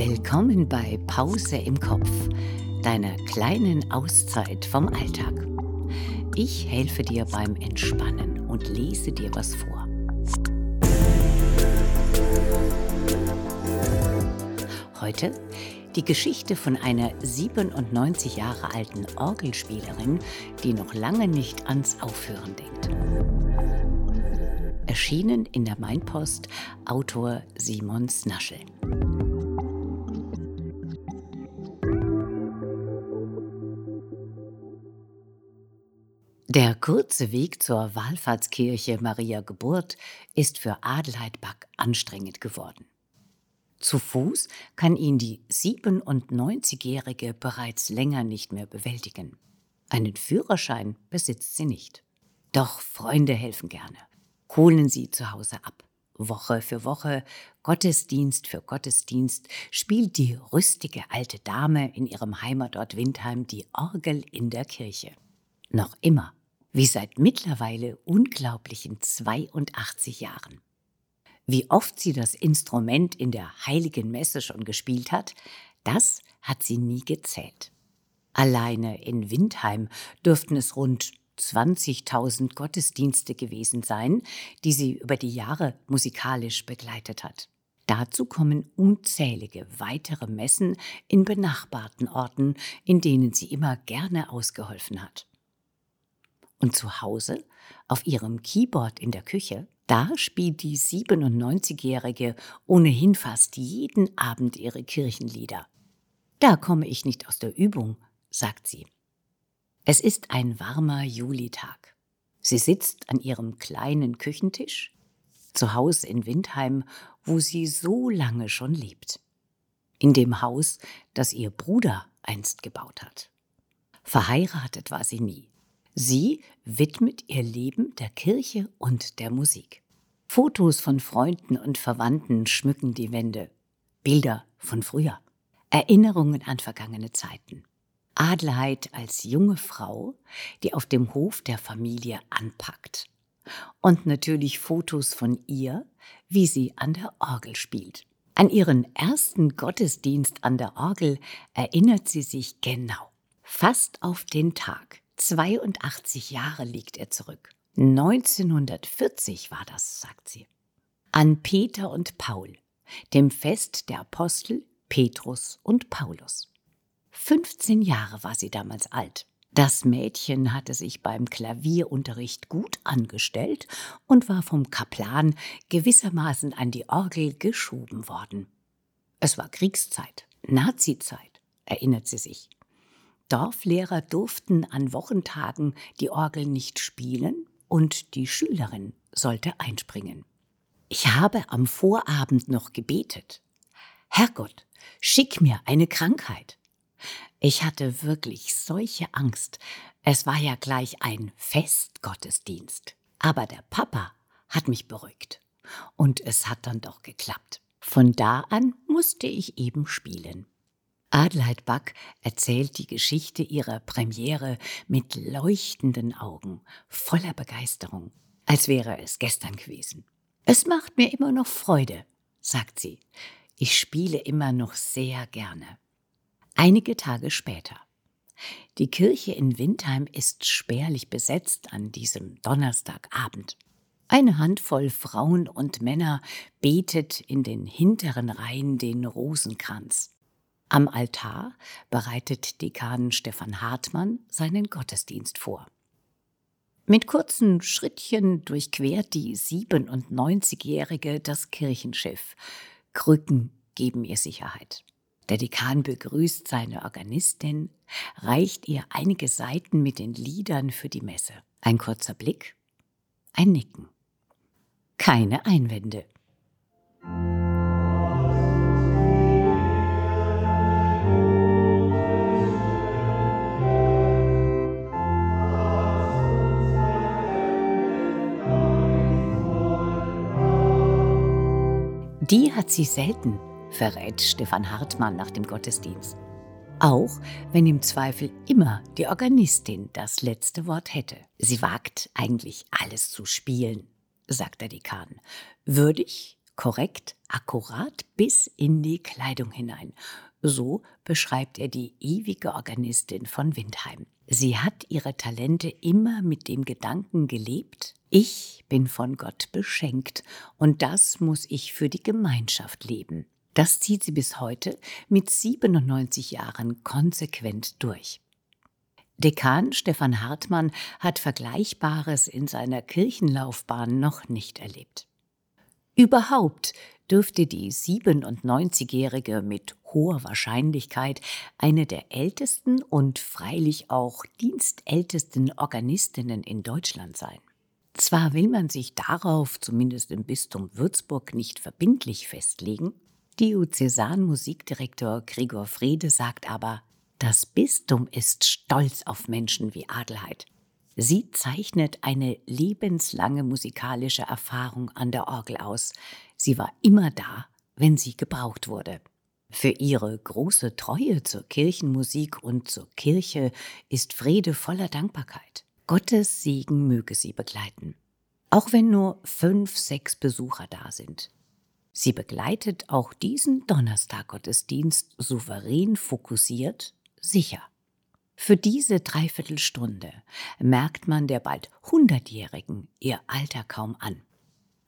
Willkommen bei Pause im Kopf, deiner kleinen Auszeit vom Alltag. Ich helfe dir beim Entspannen und lese dir was vor. Heute die Geschichte von einer 97 Jahre alten Orgelspielerin, die noch lange nicht ans Aufhören denkt. Erschienen in der Mainpost Autor Simon Snaschel. Der kurze Weg zur Wallfahrtskirche Maria Geburt ist für Adelheid Back anstrengend geworden. Zu Fuß kann ihn die 97-Jährige bereits länger nicht mehr bewältigen. Einen Führerschein besitzt sie nicht. Doch Freunde helfen gerne. Holen sie zu Hause ab. Woche für Woche, Gottesdienst für Gottesdienst spielt die rüstige alte Dame in ihrem Heimatort Windheim die Orgel in der Kirche. Noch immer, wie seit mittlerweile unglaublichen 82 Jahren. Wie oft sie das Instrument in der heiligen Messe schon gespielt hat, das hat sie nie gezählt. Alleine in Windheim dürften es rund 20.000 Gottesdienste gewesen sein, die sie über die Jahre musikalisch begleitet hat. Dazu kommen unzählige weitere Messen in benachbarten Orten, in denen sie immer gerne ausgeholfen hat. Und zu Hause, auf ihrem Keyboard in der Küche, da spielt die 97-Jährige ohnehin fast jeden Abend ihre Kirchenlieder. Da komme ich nicht aus der Übung, sagt sie. Es ist ein warmer Julitag. Sie sitzt an ihrem kleinen Küchentisch, zu Hause in Windheim, wo sie so lange schon lebt. In dem Haus, das ihr Bruder einst gebaut hat. Verheiratet war sie nie. Sie widmet ihr Leben der Kirche und der Musik. Fotos von Freunden und Verwandten schmücken die Wände. Bilder von früher. Erinnerungen an vergangene Zeiten. Adelheid als junge Frau, die auf dem Hof der Familie anpackt. Und natürlich Fotos von ihr, wie sie an der Orgel spielt. An ihren ersten Gottesdienst an der Orgel erinnert sie sich genau. Fast auf den Tag, 82 Jahre liegt er zurück. 1940 war das, sagt sie. An Peter und Paul, dem Fest der Apostel Petrus und Paulus. 15 Jahre war sie damals alt. Das Mädchen hatte sich beim Klavierunterricht gut angestellt und war vom Kaplan gewissermaßen an die Orgel geschoben worden. Es war Kriegszeit, Nazizeit, erinnert sie sich. Dorflehrer durften an Wochentagen die Orgel nicht spielen und die Schülerin sollte einspringen. Ich habe am Vorabend noch gebetet. Herrgott, schick mir eine Krankheit. Ich hatte wirklich solche Angst. Es war ja gleich ein Festgottesdienst. Aber der Papa hat mich beruhigt. Und es hat dann doch geklappt. Von da an musste ich eben spielen. Adelheid Back erzählt die Geschichte ihrer Premiere mit leuchtenden Augen, voller Begeisterung, als wäre es gestern gewesen. Es macht mir immer noch Freude, sagt sie. Ich spiele immer noch sehr gerne. Einige Tage später. Die Kirche in Windheim ist spärlich besetzt an diesem Donnerstagabend. Eine Handvoll Frauen und Männer betet in den hinteren Reihen den Rosenkranz. Am Altar bereitet Dekan Stefan Hartmann seinen Gottesdienst vor. Mit kurzen Schrittchen durchquert die 97-Jährige das Kirchenschiff. Krücken geben ihr Sicherheit. Der Dekan begrüßt seine Organistin, reicht ihr einige Seiten mit den Liedern für die Messe. Ein kurzer Blick, ein Nicken. Keine Einwände. Die hat sie selten, verrät Stefan Hartmann nach dem Gottesdienst. Auch wenn im Zweifel immer die Organistin das letzte Wort hätte. Sie wagt eigentlich alles zu spielen, sagt der Dekan. Würdig, korrekt, akkurat bis in die Kleidung hinein. So beschreibt er die ewige Organistin von Windheim. Sie hat ihre Talente immer mit dem Gedanken gelebt, ich bin von Gott beschenkt und das muss ich für die Gemeinschaft leben. Das zieht sie bis heute mit 97 Jahren konsequent durch. Dekan Stefan Hartmann hat Vergleichbares in seiner Kirchenlaufbahn noch nicht erlebt. Überhaupt dürfte die 97-Jährige mit hoher Wahrscheinlichkeit eine der ältesten und freilich auch dienstältesten Organistinnen in Deutschland sein. Zwar will man sich darauf, zumindest im Bistum Würzburg, nicht verbindlich festlegen, Diözesan-Musikdirektor Gregor Frede sagt aber, das Bistum ist stolz auf Menschen wie Adelheid. Sie zeichnet eine lebenslange musikalische Erfahrung an der Orgel aus. Sie war immer da, wenn sie gebraucht wurde. Für ihre große Treue zur Kirchenmusik und zur Kirche ist Frede voller Dankbarkeit. Gottes Segen möge sie begleiten. Auch wenn nur fünf, sechs Besucher da sind. Sie begleitet auch diesen Donnerstaggottesdienst souverän fokussiert, sicher. Für diese Dreiviertelstunde merkt man der bald Hundertjährigen ihr Alter kaum an.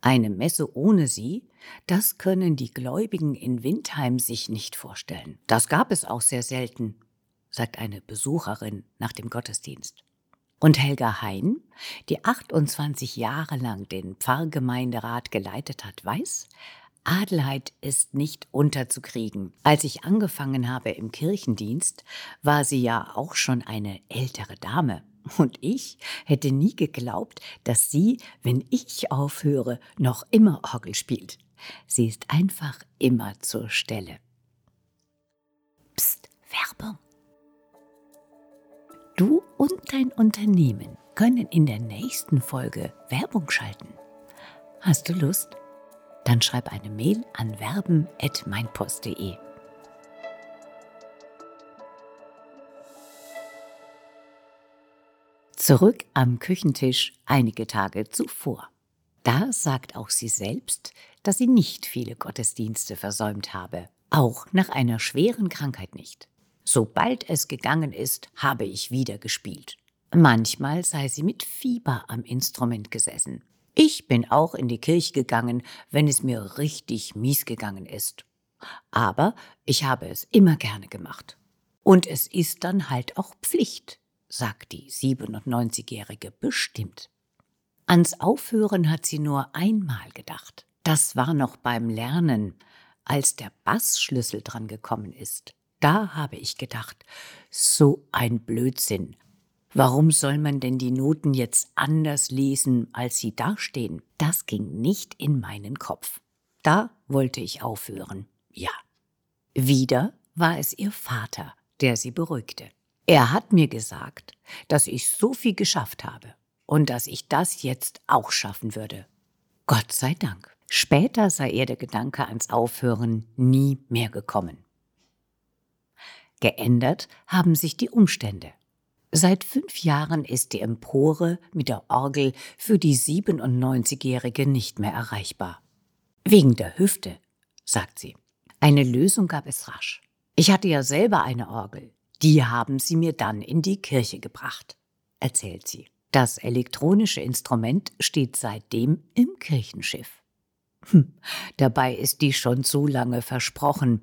Eine Messe ohne sie, das können die Gläubigen in Windheim sich nicht vorstellen. Das gab es auch sehr selten, sagt eine Besucherin nach dem Gottesdienst. Und Helga Hein, die 28 Jahre lang den Pfarrgemeinderat geleitet hat, weiß, Adelheid ist nicht unterzukriegen. Als ich angefangen habe im Kirchendienst, war sie ja auch schon eine ältere Dame. Und ich hätte nie geglaubt, dass sie, wenn ich aufhöre, noch immer Orgel spielt. Sie ist einfach immer zur Stelle. Psst, Werbung. Du und dein Unternehmen können in der nächsten Folge Werbung schalten. Hast du Lust? dann schreib eine Mail an werben.meinpost.de. Zurück am Küchentisch einige Tage zuvor. Da sagt auch sie selbst, dass sie nicht viele Gottesdienste versäumt habe, auch nach einer schweren Krankheit nicht. Sobald es gegangen ist, habe ich wieder gespielt. Manchmal sei sie mit Fieber am Instrument gesessen. Ich bin auch in die Kirche gegangen, wenn es mir richtig mies gegangen ist. Aber ich habe es immer gerne gemacht. Und es ist dann halt auch Pflicht, sagt die 97-Jährige bestimmt. Ans Aufhören hat sie nur einmal gedacht. Das war noch beim Lernen, als der Bassschlüssel dran gekommen ist. Da habe ich gedacht, so ein Blödsinn. Warum soll man denn die Noten jetzt anders lesen, als sie dastehen? Das ging nicht in meinen Kopf. Da wollte ich aufhören. Ja. Wieder war es ihr Vater, der sie beruhigte. Er hat mir gesagt, dass ich so viel geschafft habe und dass ich das jetzt auch schaffen würde. Gott sei Dank. Später sei ihr der Gedanke ans Aufhören nie mehr gekommen. Geändert haben sich die Umstände. Seit fünf Jahren ist die Empore mit der Orgel für die 97-Jährige nicht mehr erreichbar. Wegen der Hüfte, sagt sie. Eine Lösung gab es rasch. Ich hatte ja selber eine Orgel. Die haben sie mir dann in die Kirche gebracht, erzählt sie. Das elektronische Instrument steht seitdem im Kirchenschiff. Hm, dabei ist die schon so lange versprochen,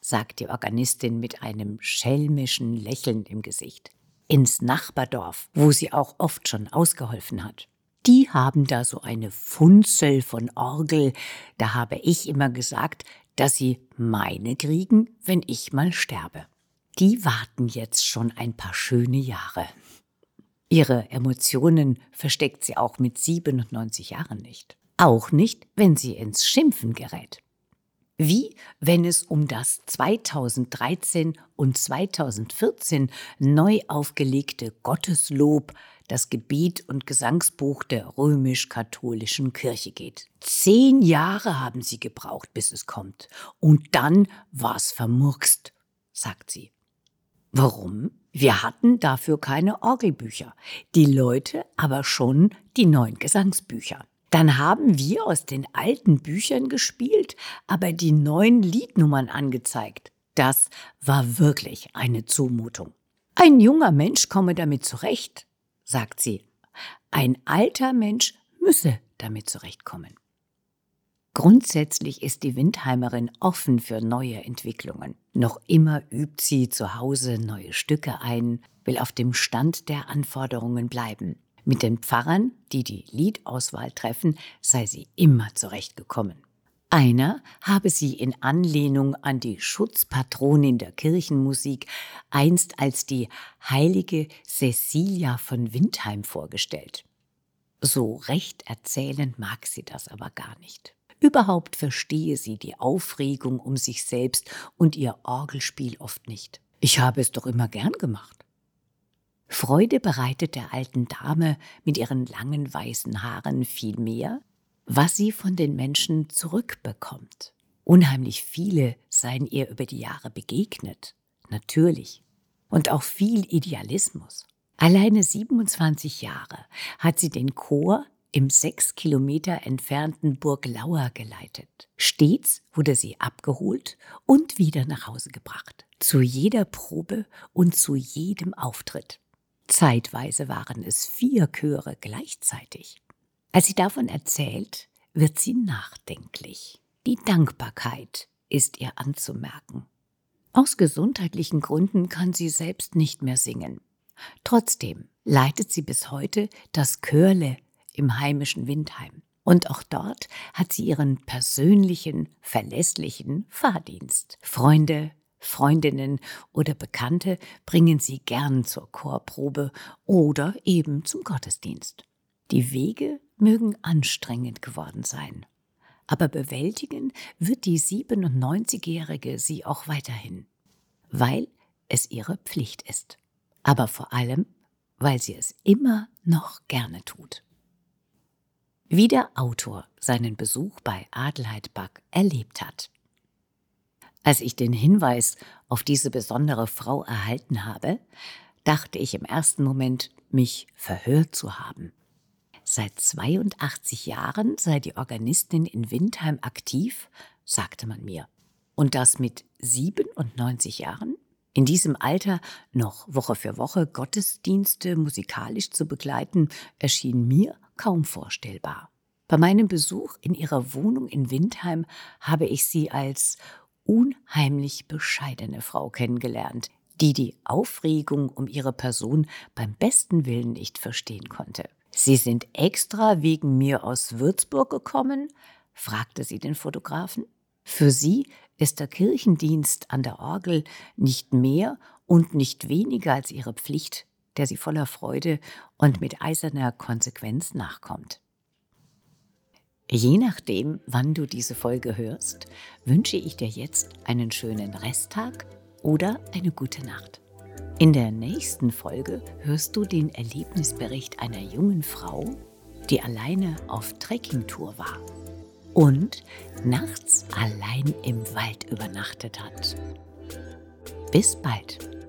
sagt die Organistin mit einem schelmischen Lächeln im Gesicht ins Nachbardorf, wo sie auch oft schon ausgeholfen hat. Die haben da so eine Funzel von Orgel, da habe ich immer gesagt, dass sie meine kriegen, wenn ich mal sterbe. Die warten jetzt schon ein paar schöne Jahre. Ihre Emotionen versteckt sie auch mit 97 Jahren nicht. Auch nicht, wenn sie ins Schimpfen gerät wie wenn es um das 2013 und 2014 neu aufgelegte Gotteslob, das Gebet und Gesangsbuch der römisch-katholischen Kirche geht. Zehn Jahre haben sie gebraucht, bis es kommt. Und dann war's vermurkst, sagt sie. Warum? Wir hatten dafür keine Orgelbücher, die Leute aber schon die neuen Gesangsbücher. Dann haben wir aus den alten Büchern gespielt, aber die neuen Liednummern angezeigt. Das war wirklich eine Zumutung. Ein junger Mensch komme damit zurecht, sagt sie. Ein alter Mensch müsse damit zurechtkommen. Grundsätzlich ist die Windheimerin offen für neue Entwicklungen. Noch immer übt sie zu Hause neue Stücke ein, will auf dem Stand der Anforderungen bleiben. Mit den Pfarrern, die die Liedauswahl treffen, sei sie immer zurechtgekommen. Einer habe sie in Anlehnung an die Schutzpatronin der Kirchenmusik einst als die heilige Cecilia von Windheim vorgestellt. So recht erzählend mag sie das aber gar nicht. Überhaupt verstehe sie die Aufregung um sich selbst und ihr Orgelspiel oft nicht. Ich habe es doch immer gern gemacht. Freude bereitet der alten Dame mit ihren langen weißen Haaren viel mehr, was sie von den Menschen zurückbekommt. Unheimlich viele seien ihr über die Jahre begegnet, natürlich, und auch viel Idealismus. Alleine 27 Jahre hat sie den Chor im sechs Kilometer entfernten Burg Lauer geleitet. Stets wurde sie abgeholt und wieder nach Hause gebracht. Zu jeder Probe und zu jedem Auftritt. Zeitweise waren es vier Chöre gleichzeitig. Als sie davon erzählt, wird sie nachdenklich. Die Dankbarkeit ist ihr anzumerken. Aus gesundheitlichen Gründen kann sie selbst nicht mehr singen. Trotzdem leitet sie bis heute das Chörle im heimischen Windheim. Und auch dort hat sie ihren persönlichen, verlässlichen Fahrdienst. Freunde, Freundinnen oder Bekannte bringen sie gern zur Chorprobe oder eben zum Gottesdienst. Die Wege mögen anstrengend geworden sein, aber bewältigen wird die 97-Jährige sie auch weiterhin, weil es ihre Pflicht ist, aber vor allem, weil sie es immer noch gerne tut wie der Autor seinen Besuch bei Adelheid Back erlebt hat. Als ich den Hinweis auf diese besondere Frau erhalten habe, dachte ich im ersten Moment, mich verhört zu haben. Seit 82 Jahren sei die Organistin in Windheim aktiv, sagte man mir. Und das mit 97 Jahren? In diesem Alter noch Woche für Woche Gottesdienste musikalisch zu begleiten, erschien mir kaum vorstellbar. Bei meinem Besuch in ihrer Wohnung in Windheim habe ich sie als unheimlich bescheidene Frau kennengelernt, die die Aufregung um ihre Person beim besten Willen nicht verstehen konnte. Sie sind extra wegen mir aus Würzburg gekommen? fragte sie den Fotografen. Für sie ist der Kirchendienst an der Orgel nicht mehr und nicht weniger als ihre Pflicht, der sie voller Freude und mit eiserner Konsequenz nachkommt. Je nachdem, wann du diese Folge hörst, wünsche ich dir jetzt einen schönen Resttag oder eine gute Nacht. In der nächsten Folge hörst du den Erlebnisbericht einer jungen Frau, die alleine auf Trekkingtour war und nachts allein im Wald übernachtet hat. Bis bald.